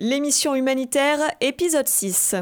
L'émission humanitaire, épisode 6.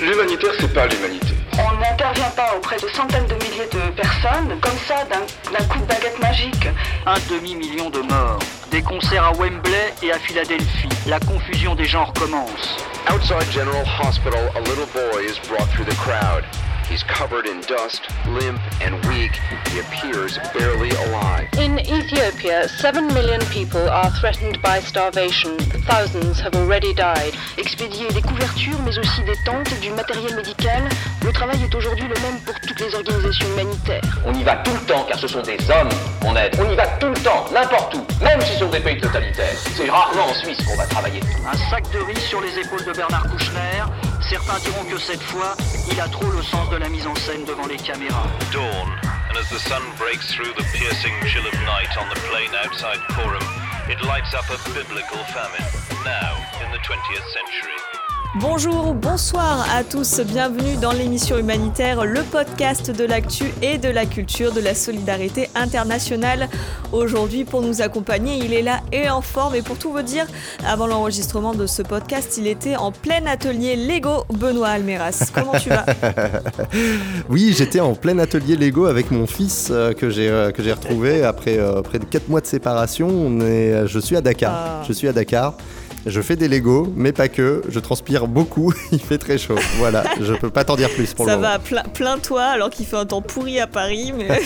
L'humanitaire, c'est pas l'humanité. On n'intervient pas auprès de centaines de milliers de personnes, comme ça, d'un coup de baguette magique. Un demi-million de morts. Des concerts à Wembley et à Philadelphie. La confusion des genres commence. Outside General Hospital, a little boy is brought through the crowd. He's covered in dust, limp and weak. He appears barely alive. In Ethiopia, 7 million people are threatened by starvation. Thousands have already died. Expédier des couvertures, mais aussi des tentes, du matériel médical. Le travail est aujourd'hui le même pour toutes les organisations humanitaires. On y va tout le temps car ce sont des hommes qu'on aide. On y va tout le temps, n'importe où, même si ce sont des pays totalitaires. C'est rarement en Suisse qu'on va travailler. Un sac de riz sur les épaules de Bernard Kouchner. Certains diront que cette fois, il a trop le sens de la mise en scène devant les caméras. Dawn, and as the sun breaks through the piercing chill of night on the plain outside Coram, it lights up a biblical famine, now in the 20th century. Bonjour ou bonsoir à tous, bienvenue dans l'émission humanitaire, le podcast de l'actu et de la culture de la solidarité internationale. Aujourd'hui, pour nous accompagner, il est là et en forme. Et pour tout vous dire, avant l'enregistrement de ce podcast, il était en plein atelier Lego. Benoît Almeras, comment tu vas Oui, j'étais en plein atelier Lego avec mon fils euh, que j'ai euh, que j'ai retrouvé après euh, près de 4 mois de séparation. On est, je suis à Dakar. Ah. Je suis à Dakar. Je fais des Lego, mais pas que. Je transpire beaucoup. Il fait très chaud. Voilà, je peux pas t'en dire plus pour Ça le moment. va, plein, plein toi, alors qu'il fait un temps pourri à Paris. Mais...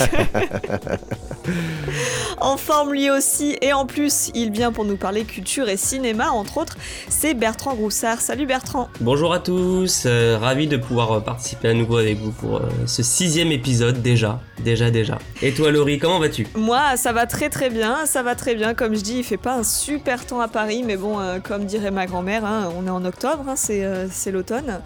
en forme lui aussi, et en plus, il vient pour nous parler culture et cinéma, entre autres. C'est Bertrand Groussard. Salut Bertrand. Bonjour à tous, euh, ravi de pouvoir euh, participer à nouveau avec vous pour euh, ce sixième épisode déjà, déjà, déjà. Et toi Laurie, comment vas-tu? Moi, ça va très très bien, ça va très bien. Comme je dis, il fait pas un super temps à Paris, mais bon, euh, comme dirait ma grand-mère, hein, on est en octobre, hein, c'est euh, c'est l'automne.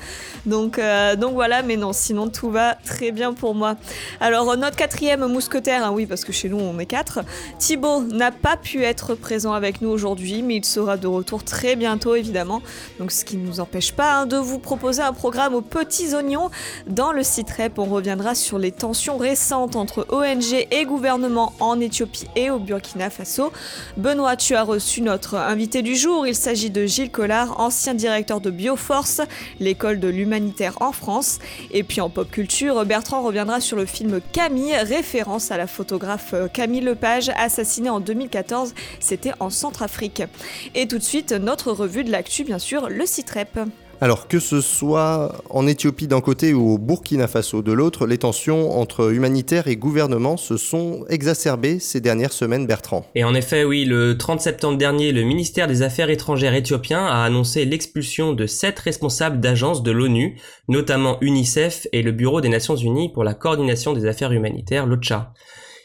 Donc, euh, donc voilà, mais non, sinon tout va très bien pour moi. Alors, euh, notre quatrième mousquetaire, hein, oui, parce que chez nous on est quatre, Thibaut n'a pas pu être présent avec nous aujourd'hui, mais il sera de retour très bientôt, évidemment. Donc, ce qui ne nous empêche pas de vous proposer un programme aux petits oignons. Dans le site REP, on reviendra sur les tensions récentes entre ONG et gouvernement en Éthiopie et au Burkina Faso. Benoît, tu as reçu notre invité du jour. De Gilles Collard, ancien directeur de Bioforce, l'école de l'humanitaire en France. Et puis en pop culture, Bertrand reviendra sur le film Camille, référence à la photographe Camille Lepage, assassinée en 2014. C'était en Centrafrique. Et tout de suite, notre revue de l'actu, bien sûr, le site REP. Alors que ce soit en Éthiopie d'un côté ou au Burkina Faso de l'autre, les tensions entre humanitaires et gouvernement se sont exacerbées ces dernières semaines, Bertrand. Et en effet, oui, le 30 septembre dernier, le ministère des Affaires étrangères éthiopien a annoncé l'expulsion de sept responsables d'agences de l'ONU, notamment UNICEF et le Bureau des Nations Unies pour la coordination des affaires humanitaires, l'OCHA.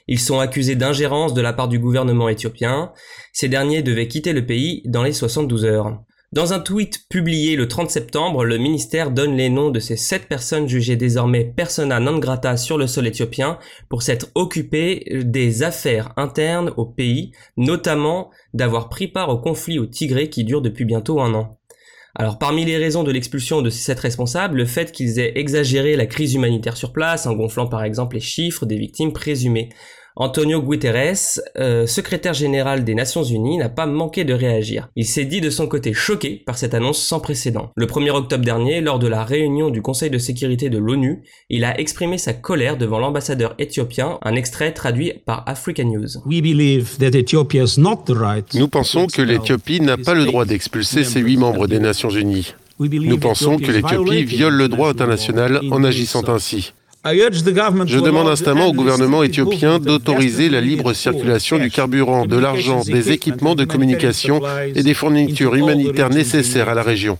Ils sont accusés d'ingérence de la part du gouvernement éthiopien. Ces derniers devaient quitter le pays dans les 72 heures. Dans un tweet publié le 30 septembre, le ministère donne les noms de ces sept personnes jugées désormais persona non grata sur le sol éthiopien pour s'être occupées des affaires internes au pays, notamment d'avoir pris part au conflit au Tigré qui dure depuis bientôt un an. Alors parmi les raisons de l'expulsion de ces sept responsables, le fait qu'ils aient exagéré la crise humanitaire sur place en gonflant par exemple les chiffres des victimes présumées. Antonio Guterres, euh, secrétaire général des Nations Unies, n'a pas manqué de réagir. Il s'est dit de son côté choqué par cette annonce sans précédent. Le 1er octobre dernier, lors de la réunion du Conseil de sécurité de l'ONU, il a exprimé sa colère devant l'ambassadeur éthiopien, un extrait traduit par Africa News. Nous pensons que l'Éthiopie n'a pas le droit d'expulser ses huit membres des Nations Unies. Nous pensons que l'Éthiopie viole le droit international en agissant ainsi. Je demande instamment au gouvernement éthiopien d'autoriser la libre circulation du carburant, de l'argent, des équipements de communication et des fournitures humanitaires nécessaires à la région.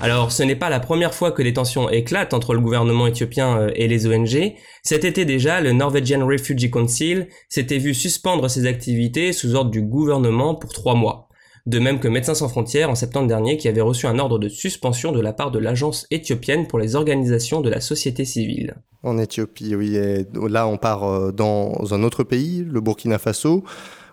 Alors, ce n'est pas la première fois que des tensions éclatent entre le gouvernement éthiopien euh, et les ONG. Cet été déjà, le Norwegian Refugee Council s'était vu suspendre ses activités sous ordre du gouvernement pour trois mois. De même que Médecins sans frontières en septembre dernier qui avait reçu un ordre de suspension de la part de l'agence éthiopienne pour les organisations de la société civile. En Éthiopie, oui. Et là, on part euh, dans un autre pays, le Burkina Faso,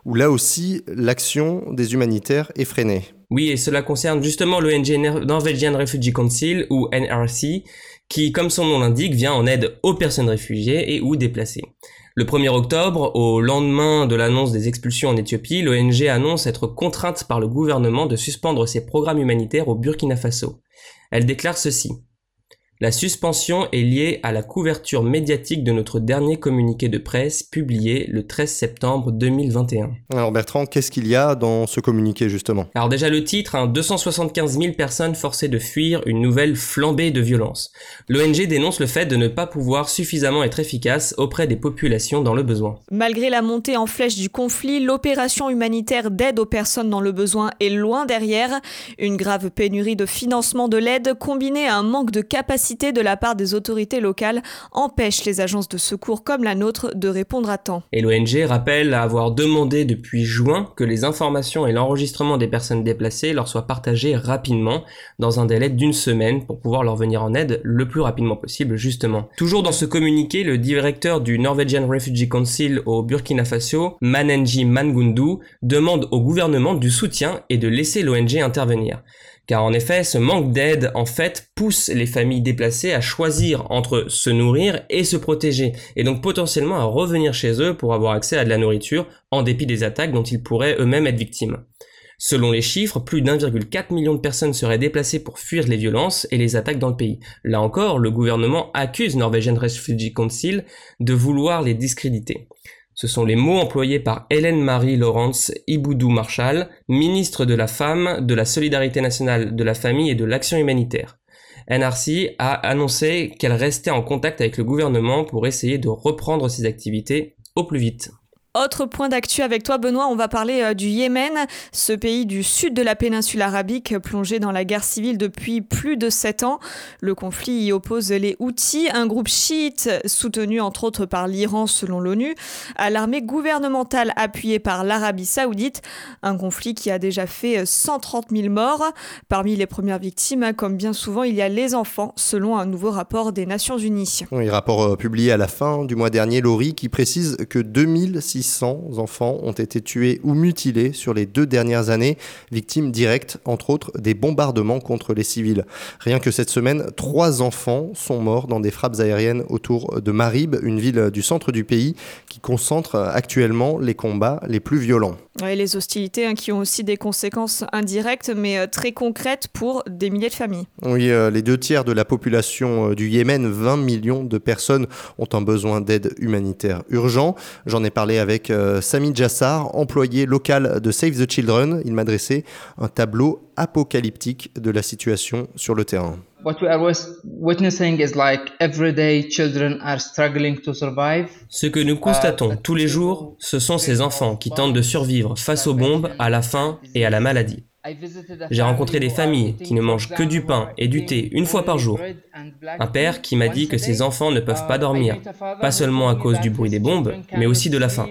où là aussi, l'action des humanitaires est freinée. Oui, et cela concerne justement l'ONG Norwegian Refugee Council, ou NRC, qui, comme son nom l'indique, vient en aide aux personnes réfugiées et ou déplacées. Le 1er octobre, au lendemain de l'annonce des expulsions en Éthiopie, l'ONG annonce être contrainte par le gouvernement de suspendre ses programmes humanitaires au Burkina Faso. Elle déclare ceci. La suspension est liée à la couverture médiatique de notre dernier communiqué de presse publié le 13 septembre 2021. Alors Bertrand, qu'est-ce qu'il y a dans ce communiqué justement? Alors déjà le titre, hein, 275 000 personnes forcées de fuir une nouvelle flambée de violence. L'ONG dénonce le fait de ne pas pouvoir suffisamment être efficace auprès des populations dans le besoin. Malgré la montée en flèche du conflit, l'opération humanitaire d'aide aux personnes dans le besoin est loin derrière. Une grave pénurie de financement de l'aide combinée à un manque de capacité de la part des autorités locales empêche les agences de secours comme la nôtre de répondre à temps. Et l'ONG rappelle avoir demandé depuis juin que les informations et l'enregistrement des personnes déplacées leur soient partagés rapidement, dans un délai d'une semaine, pour pouvoir leur venir en aide le plus rapidement possible, justement. Toujours dans ce communiqué, le directeur du Norwegian Refugee Council au Burkina Faso, Manenji Mangundu, demande au gouvernement du soutien et de laisser l'ONG intervenir. Car en effet, ce manque d'aide, en fait, pousse les familles déplacées à choisir entre se nourrir et se protéger, et donc potentiellement à revenir chez eux pour avoir accès à de la nourriture, en dépit des attaques dont ils pourraient eux-mêmes être victimes. Selon les chiffres, plus d'1,4 million de personnes seraient déplacées pour fuir les violences et les attaques dans le pays. Là encore, le gouvernement accuse Norwegian Refugee Council de vouloir les discréditer. Ce sont les mots employés par Hélène Marie Laurence Iboudou Marshall, ministre de la Femme, de la Solidarité nationale, de la Famille et de l'Action humanitaire. NRC a annoncé qu'elle restait en contact avec le gouvernement pour essayer de reprendre ses activités au plus vite. Autre point d'actu avec toi, Benoît, on va parler euh, du Yémen, ce pays du sud de la péninsule arabique plongé dans la guerre civile depuis plus de sept ans. Le conflit y oppose les Houthis, un groupe chiite soutenu entre autres par l'Iran selon l'ONU, à l'armée gouvernementale appuyée par l'Arabie saoudite. Un conflit qui a déjà fait 130 000 morts. Parmi les premières victimes, comme bien souvent, il y a les enfants, selon un nouveau rapport des Nations Unies. Oui, rapport euh, publié à la fin du mois dernier, Laurie, qui précise que 2600 600 enfants ont été tués ou mutilés sur les deux dernières années, victimes directes, entre autres, des bombardements contre les civils. Rien que cette semaine, trois enfants sont morts dans des frappes aériennes autour de Marib, une ville du centre du pays qui concentre actuellement les combats les plus violents. Les hostilités hein, qui ont aussi des conséquences indirectes mais euh, très concrètes pour des milliers de familles. Oui, euh, les deux tiers de la population euh, du Yémen, 20 millions de personnes, ont un besoin d'aide humanitaire urgent. J'en ai parlé avec Sami Jassar, employé local de Save the Children. Il m'a dressé un tableau apocalyptique de la situation sur le terrain. Ce que nous constatons tous les jours, ce sont ces enfants qui tentent de survivre face aux bombes, à la faim et à la maladie. J'ai rencontré des familles qui ne mangent que du pain et du thé une fois par jour. Un père qui m'a dit que ses enfants ne peuvent pas dormir, pas seulement à cause du bruit des bombes, mais aussi de la faim.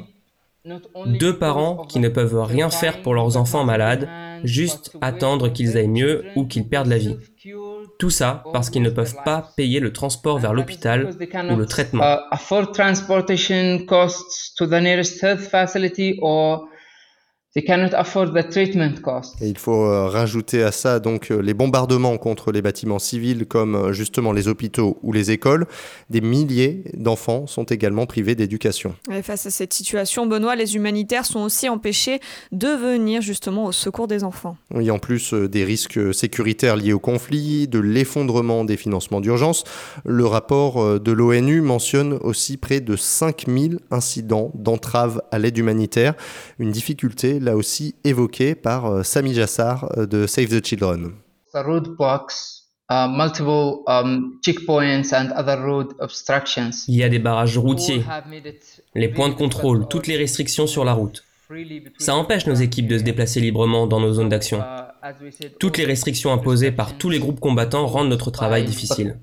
Deux parents qui ne peuvent rien faire pour leurs enfants malades, juste attendre qu'ils aillent mieux ou qu'ils perdent la vie. Tout ça parce qu'ils ne peuvent pas payer le transport vers l'hôpital ou le traitement. Et il faut euh, rajouter à ça donc euh, les bombardements contre les bâtiments civils comme euh, justement les hôpitaux ou les écoles. Des milliers d'enfants sont également privés d'éducation. face à cette situation, Benoît, les humanitaires sont aussi empêchés de venir justement au secours des enfants. Oui, en plus des risques sécuritaires liés au conflit, de l'effondrement des financements d'urgence, le rapport de l'ONU mentionne aussi près de 5000 incidents d'entrave à l'aide humanitaire, une difficulté là aussi évoqué par euh, Sami Jassar euh, de Save the Children. Il y a des barrages routiers, les points de contrôle, toutes les restrictions sur la route. Ça empêche nos équipes de se déplacer librement dans nos zones d'action. Toutes les restrictions imposées par tous les groupes combattants rendent notre travail difficile.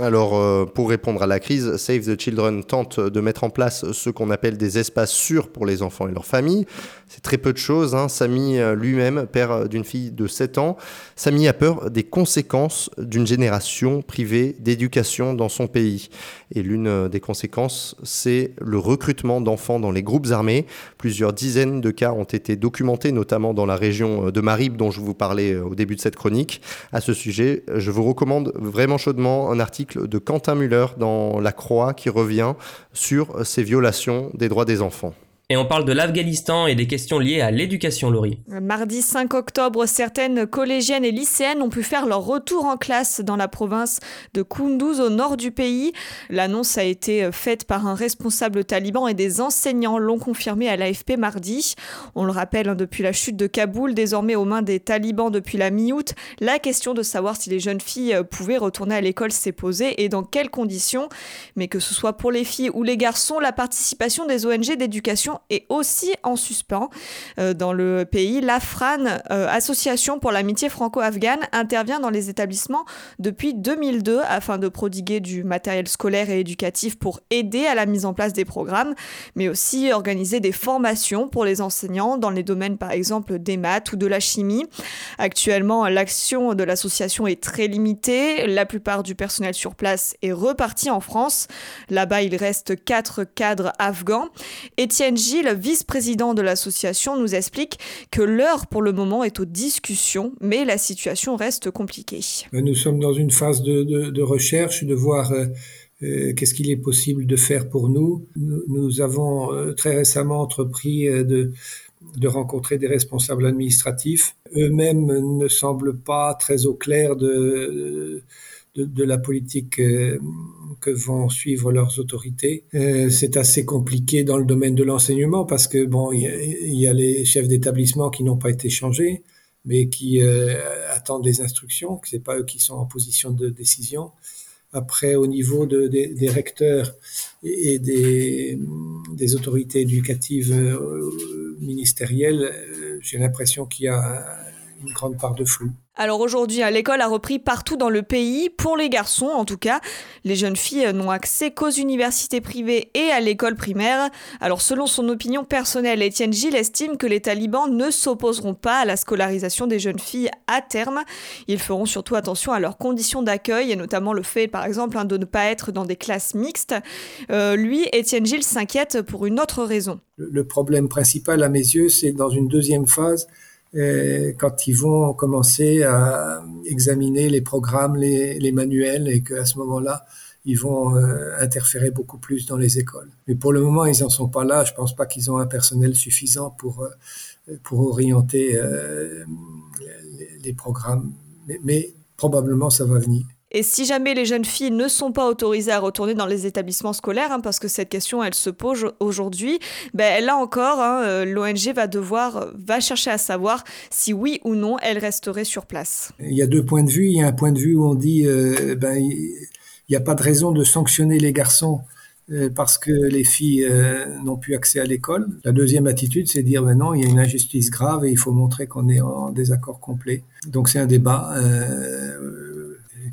Alors, euh, pour répondre à la crise, Save the Children tente de mettre en place ce qu'on appelle des espaces sûrs pour les enfants et leurs familles. C'est très peu de choses. Hein. Samy euh, lui-même, père d'une fille de 7 ans, Samy a peur des conséquences d'une génération privée d'éducation dans son pays. Et l'une euh, des conséquences, c'est le recrutement d'enfants dans les groupes armés. Plusieurs dizaines de cas ont été documentés, notamment dans la région de Marib, dont je vous parlais au début de cette chronique. À ce sujet, je vous recommande vraiment chaudement un article de Quentin Muller dans La Croix qui revient sur ces violations des droits des enfants. Et on parle de l'Afghanistan et des questions liées à l'éducation, Laurie. Mardi 5 octobre, certaines collégiennes et lycéennes ont pu faire leur retour en classe dans la province de Kunduz au nord du pays. L'annonce a été faite par un responsable taliban et des enseignants l'ont confirmé à l'AFP mardi. On le rappelle, hein, depuis la chute de Kaboul, désormais aux mains des talibans depuis la mi-août, la question de savoir si les jeunes filles pouvaient retourner à l'école s'est posée et dans quelles conditions. Mais que ce soit pour les filles ou les garçons, la participation des ONG d'éducation est aussi en suspens euh, dans le pays. L'AFRAN, euh, Association pour l'amitié franco-afghane, intervient dans les établissements depuis 2002 afin de prodiguer du matériel scolaire et éducatif pour aider à la mise en place des programmes, mais aussi organiser des formations pour les enseignants dans les domaines par exemple des maths ou de la chimie. Actuellement, l'action de l'association est très limitée. La plupart du personnel sur place est reparti en France. Là-bas, il reste quatre cadres afghans. Étienne Gilles, vice-président de l'association, nous explique que l'heure pour le moment est aux discussions, mais la situation reste compliquée. Nous sommes dans une phase de, recherche, de voir euh, euh, qu'est-ce qu'il est possible de faire pour nous. Nous, avons euh, très récemment entrepris de, rencontrer des responsables administratifs. Eux-mêmes ne semblent pas très au clair de la politique euh, que vont suivre leurs autorités. Euh, c'est assez compliqué dans le domaine de l'enseignement parce que bon, il y, a les chefs d'établissement qui n'ont pas été changés, mais qui euh, attendent les instructions. Que c'est pas eux qui sont en position de décision. Après, au niveau de, des recteurs et des, des autorités éducatives ministérielles, j'ai l'impression qu'il y a une grande part de flou. Alors aujourd'hui, l'école a repris partout dans le pays, pour les garçons en tout cas. Les jeunes filles n'ont accès qu'aux universités privées et à l'école primaire. Alors selon son opinion personnelle, Étienne Gilles estime que les talibans ne s'opposeront pas à la scolarisation des jeunes filles à terme. Ils feront surtout attention à leurs conditions d'accueil et notamment le fait par exemple hein, de ne pas être dans des classes mixtes. Euh, lui, Étienne Gilles s'inquiète pour une autre raison. Le problème principal à mes yeux, c'est dans une deuxième phase quand ils vont commencer à examiner les programmes, les, manuels, et qu'à ce moment-là, ils vont euh, interférer beaucoup plus dans les écoles. Mais pour le moment, ils n'en sont pas là. Je ne pense pas qu'ils ont un personnel suffisant pour, euh, pour orienter euh, les, programmes. mais probablement, ça va venir. Et si jamais les jeunes filles ne sont pas autorisées à retourner dans les établissements scolaires, hein, parce que cette question elle se pose aujourd'hui, ben là encore, hein, euh, l'ONG va devoir euh, va chercher à savoir si oui ou non elle resterait sur place. Il y a deux points de vue. Il y a un point de vue où on dit euh, ben il n'y a pas de raison de sanctionner les garçons parce que les filles n'ont plus accès à l'école. La deuxième attitude, c'est dire maintenant il y a une injustice grave et il faut montrer qu'on est en désaccord complet. Donc c'est un débat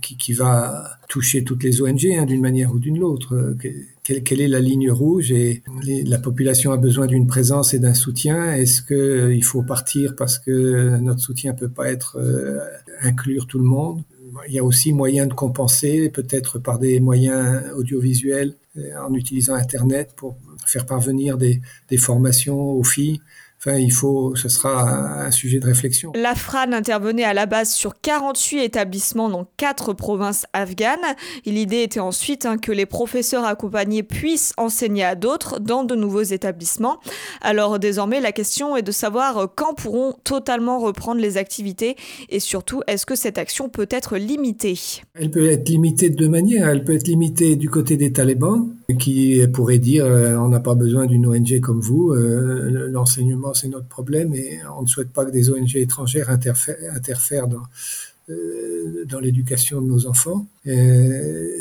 qui, va toucher toutes les ONG hein, d'une manière ou d'une autre. Quelle, quelle, est la ligne rouge et la population a besoin d'une présence et d'un soutien. Est-ce que euh, il faut partir parce que notre soutien peut pas être euh, inclure tout le monde? Il y a aussi moyen de compenser, peut-être par des moyens audiovisuels, euh, en utilisant Internet pour faire parvenir des formations aux filles Enfin, il faut, ce sera un sujet de réflexion. La FRAN intervenait à la base sur 48 établissements dans quatre provinces afghanes. L'idée était ensuite hein, que les professeurs accompagnés puissent enseigner à d'autres dans de nouveaux établissements. Alors désormais, la question est de savoir quand pourront totalement reprendre les activités et surtout, est-ce que cette action peut être limitée? Elle peut être limitée de deux manières. Elle peut être limitée du côté des talibans qui pourraient dire euh, on n'a pas besoin d'une ONG comme vous, euh, l'enseignement c'est notre problème et on ne souhaite pas que des ONG étrangères interfèrent, dans, euh, dans l'éducation de nos enfants.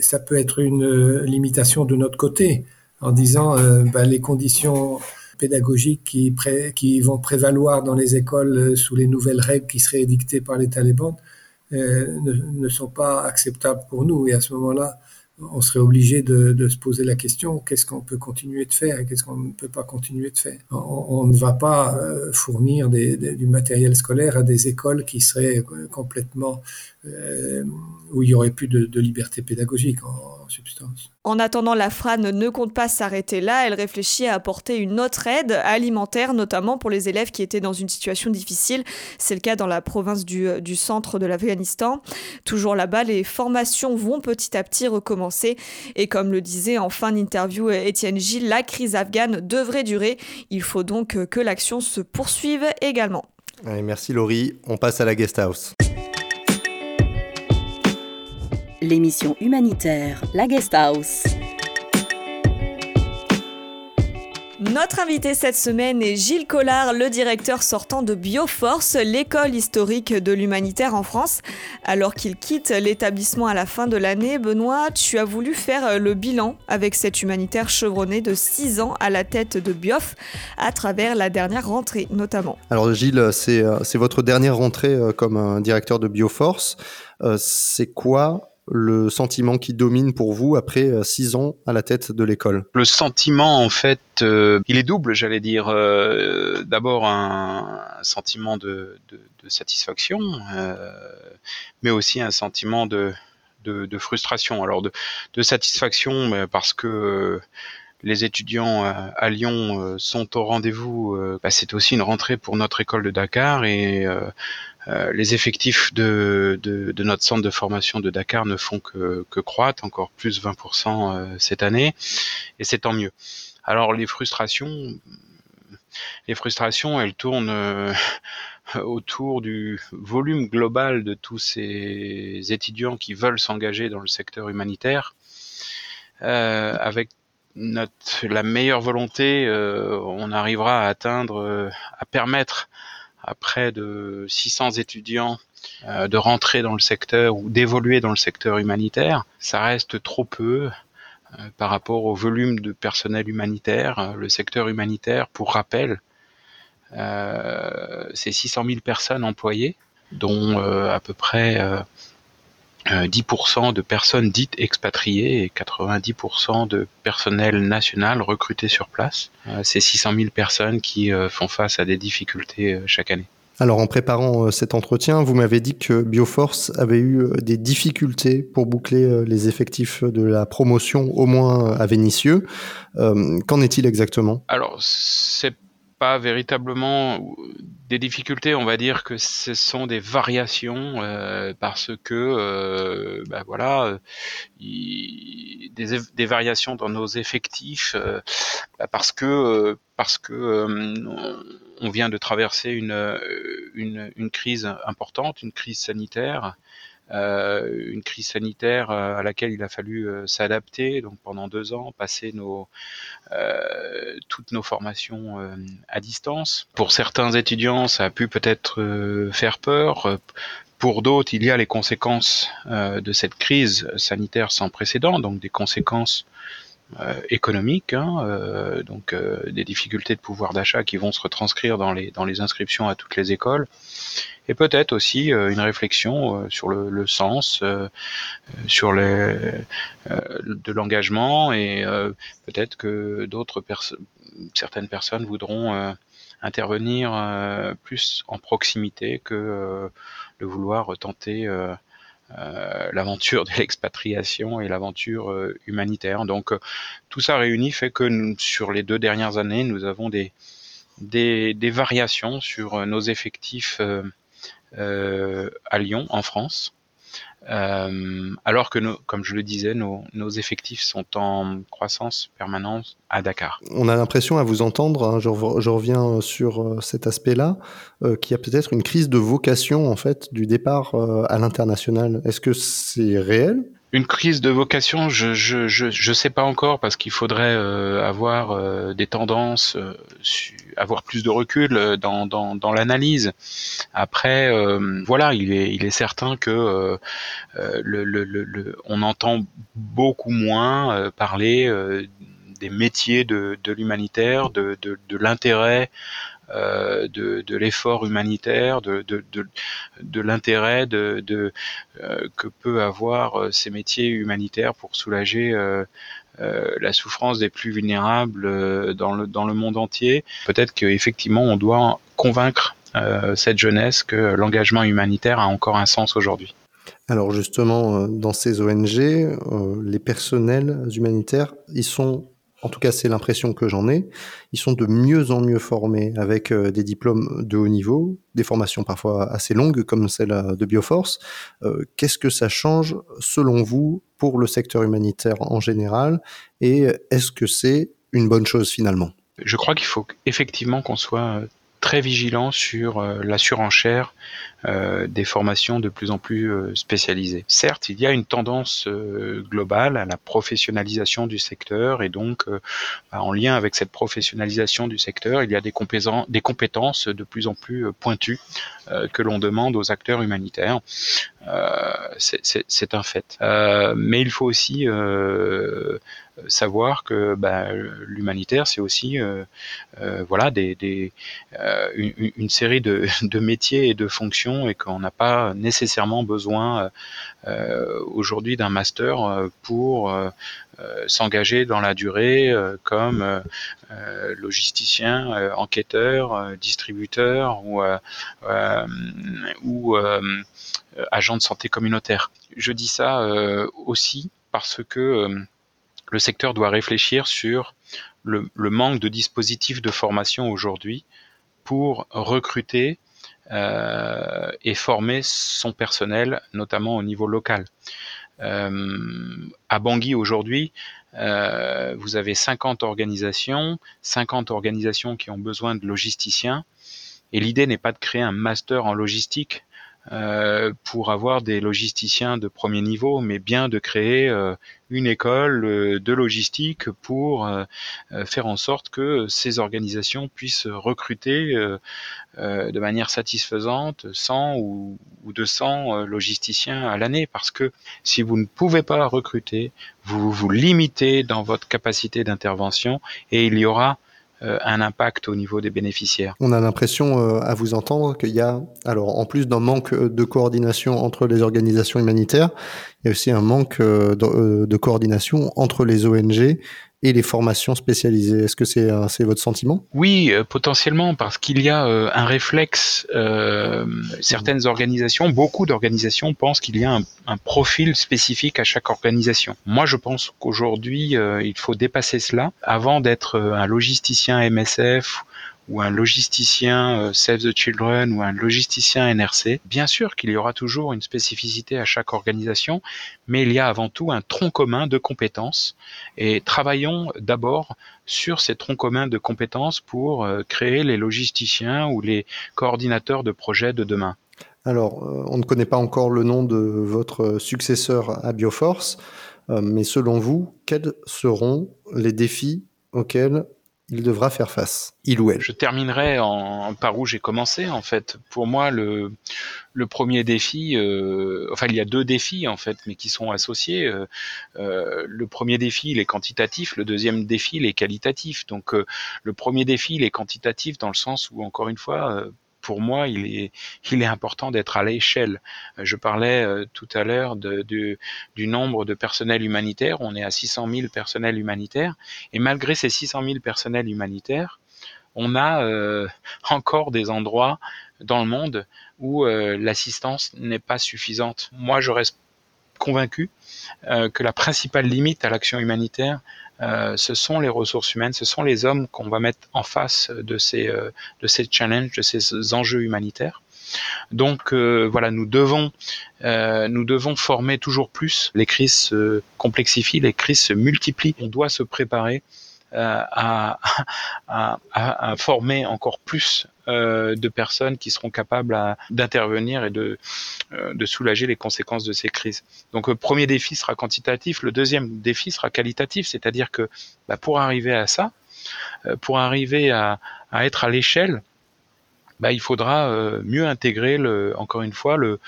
ça peut être une limitation de notre côté en disant euh, ben, les conditions pédagogiques qui, qui vont prévaloir dans les écoles sous les nouvelles règles qui seraient édictées par les talibans ne, ne, sont pas acceptables pour nous. Et à ce moment-là, on serait obligé de, se poser la question qu'est-ce qu'on peut continuer de faire et qu'est-ce qu'on ne peut pas continuer de faire? On, ne va pas euh, fournir du matériel scolaire à des écoles qui seraient euh, complètement euh, où il y aurait plus de, liberté pédagogique substance. En attendant, la FRAN ne compte pas s'arrêter là, elle réfléchit à apporter une autre aide alimentaire, notamment pour les élèves qui étaient dans une situation difficile. C'est le cas dans la province du, du centre de l'Afghanistan. Toujours là-bas, les formations vont petit à petit recommencer. Et comme le disait en fin d'interview Étienne Gilles, la crise afghane devrait durer. Il faut donc que l'action se poursuive également. merci Laurie. On passe à la guest house l'émission humanitaire La Guest House. Notre invité cette semaine est Gilles Collard, le directeur sortant de Bioforce, l'école historique de l'humanitaire en France. Alors qu'il quitte l'établissement à la fin de l'année, Benoît, tu as voulu faire le bilan avec cet humanitaire chevronné de 6 ans à la tête de Biof, à travers la dernière rentrée notamment. Alors Gilles, c'est votre dernière rentrée euh, comme directeur de Bioforce. Euh, c'est quoi le sentiment qui domine pour vous après euh, six ans à la tête de l'école Le sentiment, en fait, euh, il est double, j'allais dire. Euh, d'abord un, sentiment de, satisfaction, mais aussi un sentiment de, frustration. Alors de, satisfaction parce que les étudiants à Lyon sont au rendez-vous. Bah, c'est aussi une rentrée pour notre école de Dakar et les effectifs de, de, notre centre de formation de Dakar ne font que, que croître, encore plus 20% euh, cette année, et c'est tant mieux. Alors les frustrations, les frustrations, elles tournent euh, autour du volume global de tous ces étudiants qui veulent s'engager dans le secteur humanitaire, euh, avec notre, la meilleure volonté, on arrivera à atteindre, à permettre à près de 600 étudiants euh, de rentrer dans le secteur ou d'évoluer dans le secteur humanitaire, ça reste trop peu euh, par rapport au volume de personnel humanitaire. Le secteur humanitaire, pour rappel, euh, c'est 600 000 personnes employées, dont à peu près 10% euh, de personnes dites expatriées et 90% de personnel national recruté sur place. Euh, c'est 600 000 personnes qui euh, font face à des difficultés chaque année. Alors en préparant cet entretien, vous m'avez dit que Bioforce avait eu des difficultés pour boucler les effectifs de la promotion, au moins à Vénissieux. Qu'en est-il exactement? Alors c'est pas véritablement des difficultés, on va dire que ce sont des variations euh, parce que euh, ben voilà, des, des, variations dans nos effectifs euh, ben parce que parce que on vient de traverser une, une, crise importante, une crise sanitaire euh, une crise sanitaire euh, à laquelle il a fallu euh, s'adapter. Donc pendant deux ans, passer toutes nos formations à distance. Pour certains étudiants, ça a pu peut-être faire peur. Pour d'autres, il y a les conséquences de cette crise sanitaire sans précédent, donc des conséquences économiques, hein, donc des difficultés de pouvoir d'achat qui vont se retranscrire dans les, dans les inscriptions à toutes les écoles. Et peut-être aussi euh, une réflexion euh, sur le, le sens, euh, sur les, de l'engagement et peut-être que d'autres personnes, certaines personnes voudront intervenir plus en proximité que le vouloir tenter l'aventure de l'expatriation et l'aventure humanitaire. Donc tout ça réuni fait que nous, sur les deux dernières années, nous avons des, des, des variations sur nos effectifs euh, à Lyon, en France. Euh, alors que, comme je le disais, nos, effectifs sont en croissance permanente à Dakar. On a l'impression à vous entendre, hein, je, reviens sur euh, cet aspect-là, qu'il y a peut-être une crise de vocation en fait du départ à l'international. Est-ce que c'est réel? Une crise de vocation, je je je, je sais pas encore parce qu'il faudrait euh, avoir euh, des tendances, euh, avoir plus de recul dans dans, dans l'analyse. Après, voilà, il est il est certain que le, le, le, on entend beaucoup moins parler des métiers de, de l'humanitaire, de, de, de l'intérêt euh, de, de l'effort humanitaire, de, de, de, de l'intérêt de, de euh, que peut avoir euh, ces métiers humanitaires pour soulager la souffrance des plus vulnérables dans, le, dans le monde entier. Peut-être qu'effectivement, on doit convaincre cette jeunesse que l'engagement humanitaire a encore un sens aujourd'hui. Alors justement, dans ces ONG, les personnels humanitaires, ils sont en tout cas c'est l'impression que j'en ai, ils sont de mieux en mieux formés avec euh, des diplômes de haut niveau, des formations parfois assez longues comme celle euh, de Bioforce. Euh, qu'est-ce que ça change selon vous pour le secteur humanitaire en général? Et est-ce que c'est une bonne chose finalement? Je crois qu'il faut effectivement qu'on soit très vigilant sur la surenchère euh, des formations de plus en plus euh, spécialisées. Certes, il y a une tendance euh, globale à la professionnalisation du secteur et donc bah, en lien avec cette professionnalisation du secteur, il y a des, des compétences de plus en plus pointues que l'on demande aux acteurs humanitaires. C'est un fait. mais il faut aussi savoir que bah, l'humanitaire, c'est aussi voilà des, des une, une, série de, de métiers et de fonctions et qu'on n'a pas nécessairement besoin euh, aujourd'hui d'un master euh, pour euh, s'engager dans la durée comme logisticien, enquêteur, distributeur ou, ou agent de santé communautaire. Je dis ça aussi parce que le secteur doit réfléchir sur le, manque de dispositifs de formation aujourd'hui pour recruter euh, et former son personnel, notamment au niveau local. Euh, à Bangui aujourd'hui, euh, vous avez 50 organisations, 50 organisations qui ont besoin de logisticiens. Et l'idée n'est pas de créer un master en logistique, pour avoir des logisticiens de premier niveau, mais bien de créer euh, une école euh, de logistique pour faire en sorte que ces organisations puissent recruter de manière satisfaisante 100 ou, ou 200 logisticiens à l'année, parce que si vous ne pouvez pas recruter, vous vous limitez dans votre capacité d'intervention et il y aura euh, un impact au niveau des bénéficiaires. On a l'impression, euh, à vous entendre, qu'il y a, alors en plus d'un manque de coordination entre les organisations humanitaires, il y a aussi un manque euh, de, coordination entre les ONG et les formations spécialisées. Est-ce que c'est c'est votre sentiment? Oui, euh, potentiellement, parce qu'il y a euh, un réflexe. Euh, certaines organisations, beaucoup d'organisations pensent qu'il y a un, un, profil spécifique à chaque organisation. Moi, je pense qu'aujourd'hui, il faut dépasser cela avant d'être un logisticien MSF ou un logisticien euh, Save the Children ou un logisticien NRC. Bien sûr qu'il y aura toujours une spécificité à chaque organisation, mais il y a avant tout un tronc commun de compétences et travaillons d'abord sur ces troncs communs de compétences pour euh, créer les logisticiens ou les coordinateurs de projets de demain. Alors, euh, on ne connaît pas encore le nom de votre successeur à Bioforce, mais selon vous, quels seront les défis auxquels il devra faire face, il ou elle. Je terminerai en, par où j'ai commencé en fait. Pour moi, le, le premier défi, euh, enfin il y a deux défis en fait, mais qui sont associés. Euh, euh, le premier défi, il est quantitatif, le deuxième défi, il est qualitatif. Donc le premier défi, il est quantitatif dans le sens où encore une fois, pour moi, il est, important d'être à l'échelle. Euh, je parlais euh, tout à l'heure du nombre de personnels humanitaires. On est à 600 000 personnels humanitaires. Et malgré ces 600 000 personnels humanitaires, on a euh, encore des endroits dans le monde où l'assistance n'est pas suffisante. Moi, je reste convaincu que la principale limite à l'action humanitaire, euh, ce sont les ressources humaines, ce sont les hommes qu'on va mettre en face de ces, euh, de ces challenges, de ces enjeux humanitaires. Donc euh, voilà, nous devons, nous devons former toujours plus. Les crises se complexifient, les crises se multiplient. On doit se préparer à, à, former encore plus euh, de personnes qui seront capables d'intervenir et de, euh, de soulager les conséquences de ces crises. Donc le premier défi sera quantitatif, le deuxième défi sera qualitatif, c'est-à-dire que bah, pour arriver à ça, euh, pour arriver à, à être à l'échelle, bah, il faudra mieux intégrer, le, encore une fois, le,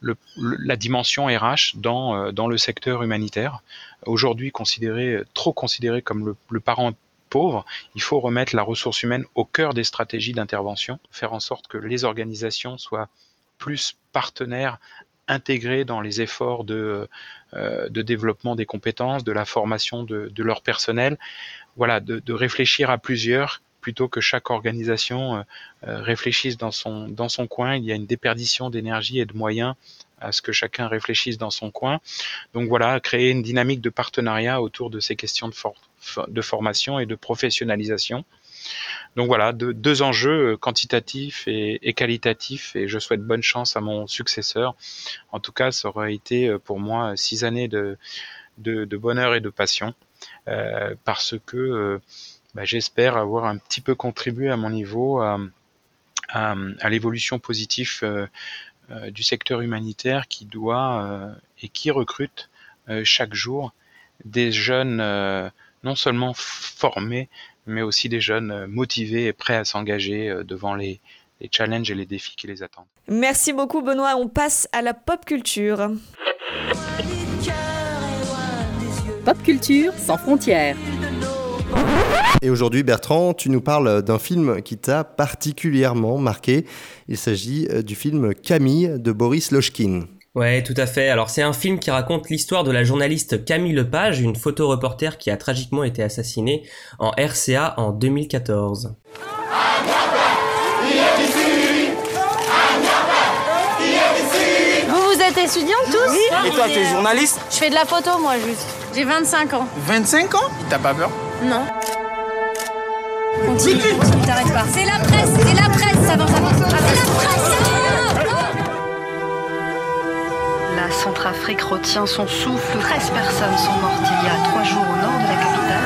le, la dimension RH dans, dans le secteur humanitaire, aujourd'hui considéré trop considéré comme le, le parent pauvres, il faut remettre la ressource humaine au cœur des stratégies d'intervention, faire en sorte que les organisations soient plus partenaires intégrés dans les efforts de, euh, de développement des compétences, de la formation de, leur personnel. Voilà, de, réfléchir à plusieurs plutôt que chaque organisation réfléchisse dans son, dans son coin. Il y a une déperdition d'énergie et de moyens à ce que chacun réfléchisse dans son coin. Donc voilà, créer une dynamique de partenariat autour de ces questions de, de formation et de professionnalisation. Donc voilà, deux, enjeux euh, quantitatifs et, qualitatifs, et je souhaite bonne chance à mon successeur. En tout cas, ça aurait été euh, pour moi six années de, de, bonheur et de passion, euh, parce que bah, j'espère avoir un petit peu contribué à mon niveau à, à, l'évolution positive du secteur humanitaire qui doit et qui recrute chaque jour des jeunes non seulement formés, mais aussi des jeunes euh, motivés et prêts à s'engager euh, devant les, challenges et les défis qui les attendent. Merci beaucoup Benoît, on passe à la pop culture. Pop culture sans frontières. Et aujourd'hui, Bertrand, tu nous parles d'un film qui t'a particulièrement marqué. Il s'agit euh, du film Camille de Boris Lochkin. Ouais, tout à fait. Alors c'est un film qui raconte l'histoire de la journaliste Camille Lepage, une photoreporter qui a tragiquement été assassinée en RCA en 2014. Vous, vous êtes étudiants tous Oui. Et toi, tu es journaliste? Je fais de la photo, moi, juste. J'ai 25 ans. 25 ans? T'as pas peur? Non. Continue, t'arrêtes pas. C'est la presse, c'est la presse, ça va, ça va. C'est la presse la Centrafrique retient son souffle. 13 personnes sont mortes il y a trois jours au nord de la capitale.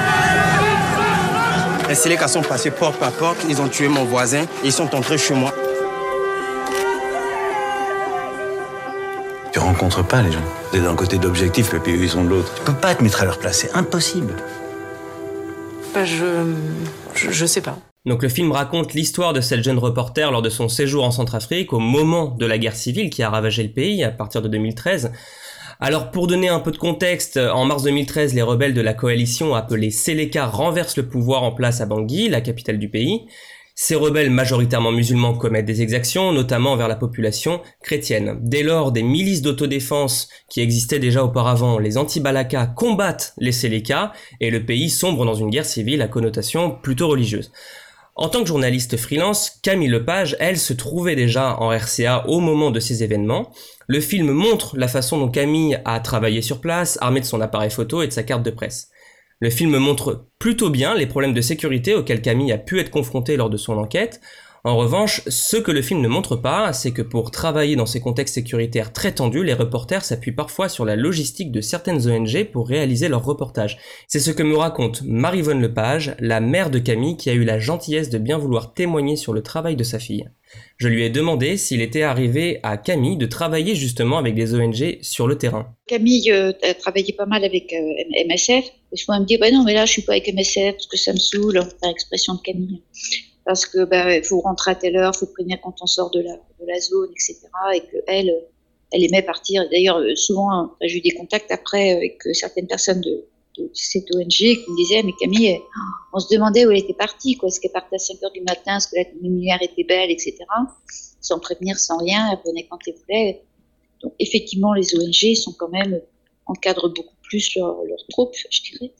Les Séléka sont passés porte par porte, ils ont tué mon voisin ils sont entrés chez moi. Tu rencontres pas les gens. Tu es d'un côté d'objectif et puis eux ils sont de l'autre. Tu peux pas te mettre à leur place, c'est impossible. Bah je... je... je sais pas. Donc le film raconte l'histoire de cette jeune reporter lors de son séjour en Centrafrique au moment de la guerre civile qui a ravagé le pays à partir de 2013. Alors pour donner un peu de contexte, en mars 2013, les rebelles de la coalition appelés Seleka renversent le pouvoir en place à Bangui, la capitale du pays. Ces rebelles majoritairement musulmans commettent des exactions, notamment envers la population chrétienne. Dès lors, des milices d'autodéfense qui existaient déjà auparavant, les anti-Balaka, combattent les Seleka et le pays sombre dans une guerre civile à connotation plutôt religieuse. En tant que journaliste freelance, Camille Lepage, elle, se trouvait déjà en RCA au moment de ces événements. Le film montre la façon dont Camille a travaillé sur place, armé de son appareil photo et de sa carte de presse. Le film montre plutôt bien les problèmes de sécurité auxquels Camille a pu être confrontée lors de son enquête, en revanche, ce que le film ne montre pas, c'est que pour travailler dans ces contextes sécuritaires très tendus, les reporters s'appuient parfois sur la logistique de certaines ONG pour réaliser leurs reportages. C'est ce que me raconte Marie-Vonne Lepage, la mère de Camille, qui a eu la gentillesse de bien vouloir témoigner sur le travail de sa fille. Je lui ai demandé s'il était arrivé à Camille de travailler justement avec des ONG sur le terrain. Camille euh, a travaillé pas mal avec euh, MSF. Et souvent elle me dit bah non mais là je suis pas avec MSF parce que ça me saoule, par expression de Camille parce que bah, faut rentrer à telle heure, faut prévenir quand on sort de la, de la zone, etc. Et que elle, elle aimait partir. D'ailleurs, souvent, j'ai eu des contacts après avec certaines personnes de, de cette ONG qui me disaient, mais Camille, on se demandait où elle était partie, quoi. Est-ce qu'elle partait à 5 heures du matin, est-ce que la lumière était belle, etc. Sans prévenir, sans rien, elle venait quand elle voulait. Donc, effectivement, les ONG sont quand même encadrent beaucoup plus leurs troupes, je dirais.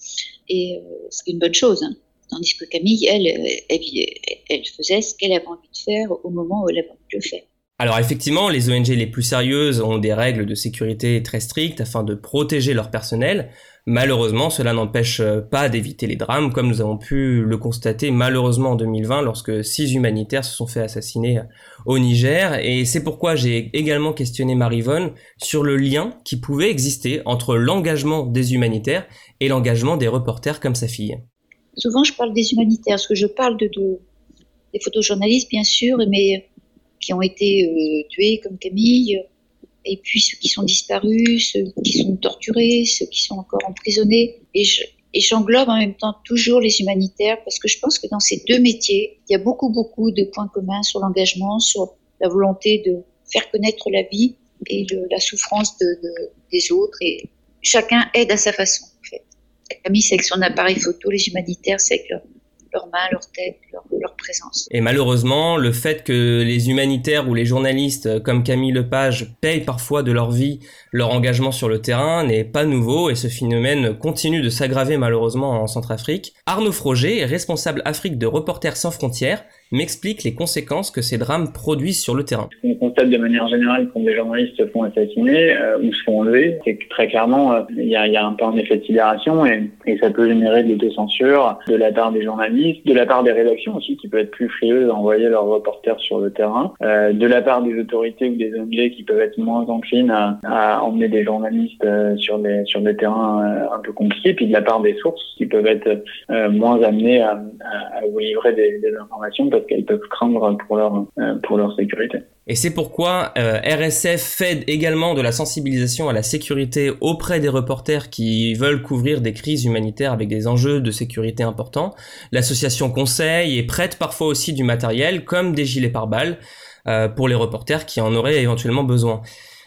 Et euh, c'est une bonne chose. Hein. Tandis que Camille, elle, faisait ce qu'elle avait envie de faire au moment où elle avait envie de le faire. Alors effectivement, les ONG les plus sérieuses ont des règles de sécurité très strictes afin de protéger leur personnel. Malheureusement, cela n'empêche pas d'éviter les drames, comme nous avons pu le constater malheureusement en 2020 lorsque six humanitaires se sont fait assassiner au Niger. Et c'est pourquoi j'ai également questionné Marivonne sur le lien qui pouvait exister entre l'engagement des humanitaires et l'engagement des reporters comme sa fille. Souvent, je parle des humanitaires, parce que je parle de, des photojournalistes, bien sûr, mais qui ont été euh, tués, comme Camille, et puis ceux qui sont disparus, ceux qui sont torturés, ceux qui sont encore emprisonnés. Et j'englobe en même temps toujours les humanitaires, parce que je pense que dans ces deux métiers, il y a beaucoup, beaucoup de points communs sur l'engagement, sur la volonté de faire connaître la vie et la souffrance de, des autres. Et chacun aide à sa façon. Camille, c'est avec son appareil photo, les humanitaires, c'est avec leur, leurs mains, leur tête, leur, présence. Et malheureusement, le fait que les humanitaires ou les journalistes comme Camille Lepage payent parfois de leur vie leur engagement sur le terrain n'est pas nouveau et ce phénomène continue de s'aggraver malheureusement en Centrafrique. Arnaud Froger, responsable Afrique de Reporters sans frontières, m'explique les conséquences que ces drames produisent sur le terrain. On constate de manière générale quand des journalistes se font assassiner euh, ou se font enlever, c'est que très clairement, euh, il y, a, un peu un effet de sidération et, ça peut générer de l'autocensure de la part des journalistes, de la part des rédactions aussi qui peuvent être plus frileuses à envoyer leurs reporters sur le terrain, euh, de la part des autorités ou des ONG qui peuvent être moins enclines à, emmener des journalistes sur des sur des terrains un peu compliqués, puis de la part des sources qui peuvent être moins amenées à, vous livrer des informations qu'elles peuvent craindre pour leur, euh, pour leur sécurité. Et c'est pourquoi euh, RSF fait également de la sensibilisation à la sécurité auprès des reporters qui veulent couvrir des crises humanitaires avec des enjeux de sécurité importants. L'association conseille et prête parfois aussi du matériel comme des gilets pare-balles euh, pour les reporters qui en auraient éventuellement besoin.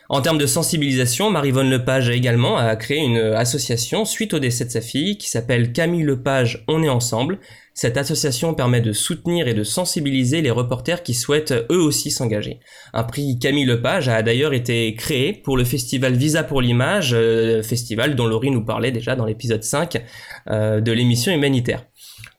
En termes de sensibilisation, Marie-Vonne Lepage a également a créé une association suite au décès de sa fille qui s'appelle Camille Lepage On est ensemble cette association permet de soutenir et de sensibiliser les reporters qui souhaitent eux aussi s'engager. Un prix Camille Lepage a d'ailleurs été créé pour le festival Visa pour l'image, euh, festival dont Laurie nous parlait déjà dans l'épisode 5 euh, de l'émission humanitaire.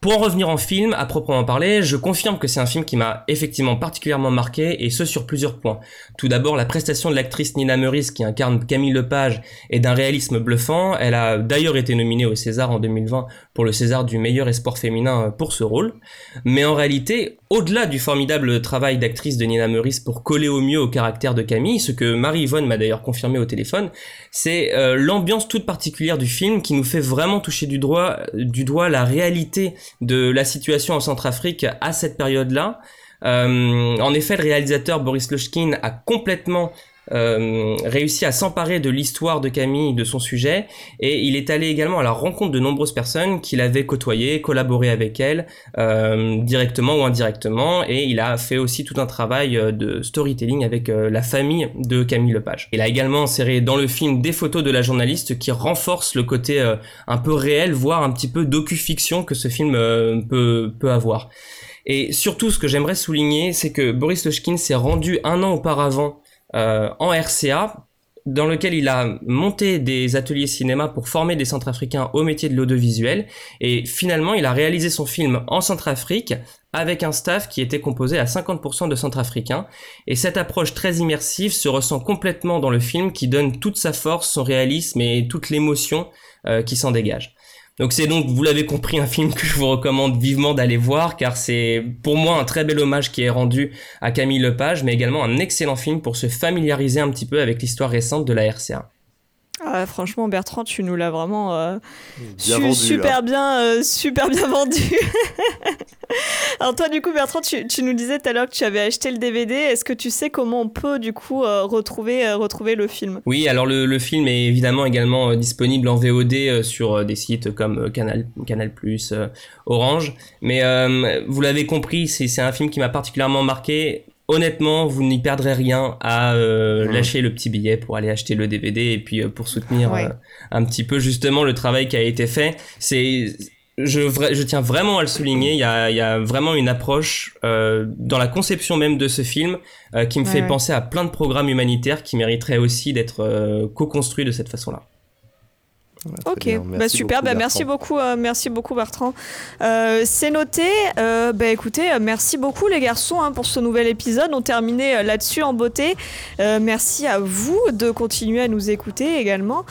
Pour en revenir en film, à proprement parler, je confirme que c'est un film qui m'a effectivement particulièrement marqué, et ce sur plusieurs points. Tout d'abord, la prestation de l'actrice Nina Meurice qui incarne Camille Lepage est d'un réalisme bluffant. Elle a d'ailleurs été nominée au César en 2020 pour le César du meilleur espoir féminin pour ce rôle. Mais en réalité, au-delà du formidable travail d'actrice de Nina Meurice pour coller au mieux au caractère de Camille, ce que Marie-Yvonne m'a d'ailleurs confirmé au téléphone, c'est euh, l'ambiance toute particulière du film qui nous fait vraiment toucher du doigt, du doigt la réalité de la situation en Centrafrique à cette période-là. Euh, en effet, le réalisateur Boris Lochkin a complètement euh, réussi à s'emparer de l'histoire de Camille, de son sujet, et il est allé également à la rencontre de nombreuses personnes qu'il avait côtoyées, collaboré avec elles, euh, directement ou indirectement, et il a fait aussi tout un travail euh, de storytelling avec la famille de Camille Lepage. Il a également inséré dans le film des photos de la journaliste qui renforcent le côté un peu réel, voire un petit peu docu-fiction que ce film peut, peut avoir. Et surtout, ce que j'aimerais souligner, c'est que Boris Lochkin s'est rendu un an auparavant en RCA dans lequel il a monté des ateliers cinéma pour former des Centrafricains au métier de l'audiovisuel. Et finalement, il a réalisé son film en Centrafrique avec un staff qui était composé à 50% de Centrafricains. Et cette approche très immersive se ressent complètement dans le film qui donne toute sa force, son réalisme et toute l'émotion euh, qui s'en dégage. Donc c'est donc, vous l'avez compris, un film que je vous recommande vivement d'aller voir, car c'est pour moi un très bel hommage qui est rendu à Camille Lepage, mais également un excellent film pour se familiariser un petit peu avec l'histoire récente de la RCA. Ah, franchement, Bertrand, tu nous l'as vraiment euh, super, hein. bien, euh, super bien vendu. Alors toi, du coup, Bertrand, tu, tu nous disais tout à l'heure que tu avais acheté le DVD. Est-ce que tu sais comment on peut, du coup, euh, retrouver, retrouver le film? Oui, alors le, le, film est évidemment également disponible en VOD sur des sites comme Canal, Canal+, Orange. Mais vous l'avez compris, c'est un film qui m'a particulièrement marqué honnêtement, vous n'y perdrez rien à euh, lâcher le petit billet pour aller acheter le DVD et puis euh, pour soutenir euh, un petit peu justement le travail qui a été fait. C'est je, je tiens vraiment à le souligner, il y a, il y a vraiment une approche dans la conception même de ce film qui me fait penser à plein de programmes humanitaires qui mériteraient aussi d'être co-construits de cette façon-là ok, bah super, bah merci beaucoup, euh, merci beaucoup Bertrand. Euh, c'est noté. Euh, bah écoutez, merci beaucoup les garçons hein, pour ce nouvel épisode. On terminait là-dessus en beauté. merci à vous de continuer à nous écouter également.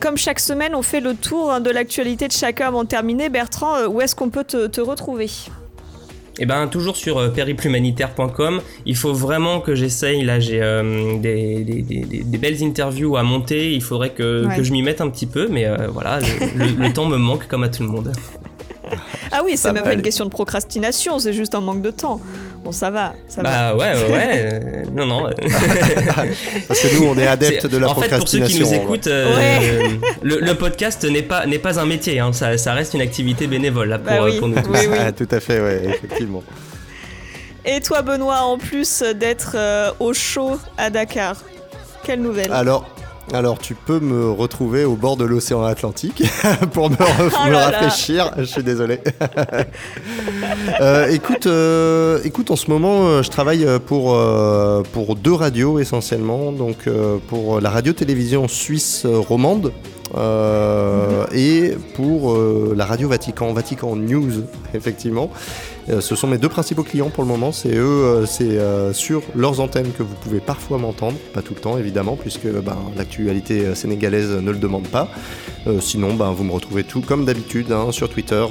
comme chaque semaine, on fait le tour hein, de l'actualité de chacun avant de terminer. Bertrand, où est-ce qu'on peut te, te retrouver? Et eh ben toujours sur euh, périplumanitaire.com, il faut vraiment que j'essaye, là j'ai euh, des, des, des, des, belles interviews à monter, il faudrait que, que je m'y mette un petit peu, mais euh, voilà, le, temps me manque comme à tout le monde. Ah oui, c'est même pas une question de procrastination, c'est juste un manque de temps. Bon, ça va. Ça bah ouais, ouais, ouais. non, non. Parce que nous, on est adeptes de la en procrastination. En fait, pour ceux qui nous écoutent, euh, le, podcast n'est pas, n'est pas un métier, hein. ça, ça, reste une activité bénévole là, pour, bah pour nous tous. Ah, tout à fait, ouais, effectivement. Et toi, Benoît, en plus d'être euh, au show à Dakar, quelle nouvelle? Alors, Alors, tu peux me retrouver au bord de l'océan Atlantique pour me, oh me rafraîchir. Je suis désolé. euh, écoute, euh, écoute, en ce moment, euh, je travaille pour, euh, pour deux radios essentiellement. Donc, pour la radio-télévision suisse romande. Euh, et pour euh, la radio Vatican, Vatican News, effectivement. Euh, ce sont mes deux principaux clients pour le moment. C'est eux, c'est sur leurs antennes que vous pouvez parfois m'entendre, pas tout le temps évidemment, puisque ben, l'actualité sénégalaise ne le demande pas. sinon, ben, vous me retrouvez tout comme d'habitude hein, sur Twitter,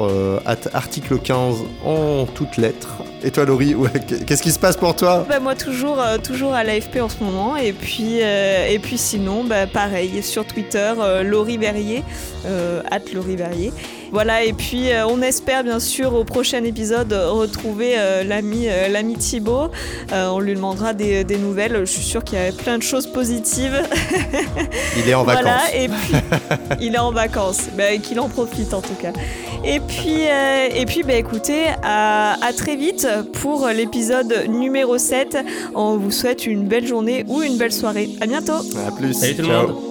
article 15 en toutes lettres. Et toi, Laurie, qu'est-ce qui se passe pour toi? Bah, Moi, toujours, toujours à l'AFP en ce moment. Et puis, sinon, bah, pareil, sur Twitter, Laurie Verrier, euh, Laurie. Voilà, et puis euh, on espère bien sûr au prochain épisode retrouver euh, l'ami euh, l'ami Thibaut. on lui demandera des, des, nouvelles. Je suis sûre qu'il y a plein de choses positives. Il est en vacances. Voilà, et puis il est en vacances. Bah, Qu'il en profite en tout cas. Et puis, et puis bah, écoutez, à, à très vite pour l'épisode numéro 7. On vous souhaite une belle journée ou une belle soirée. À bientôt. À plus. Salut tout le monde.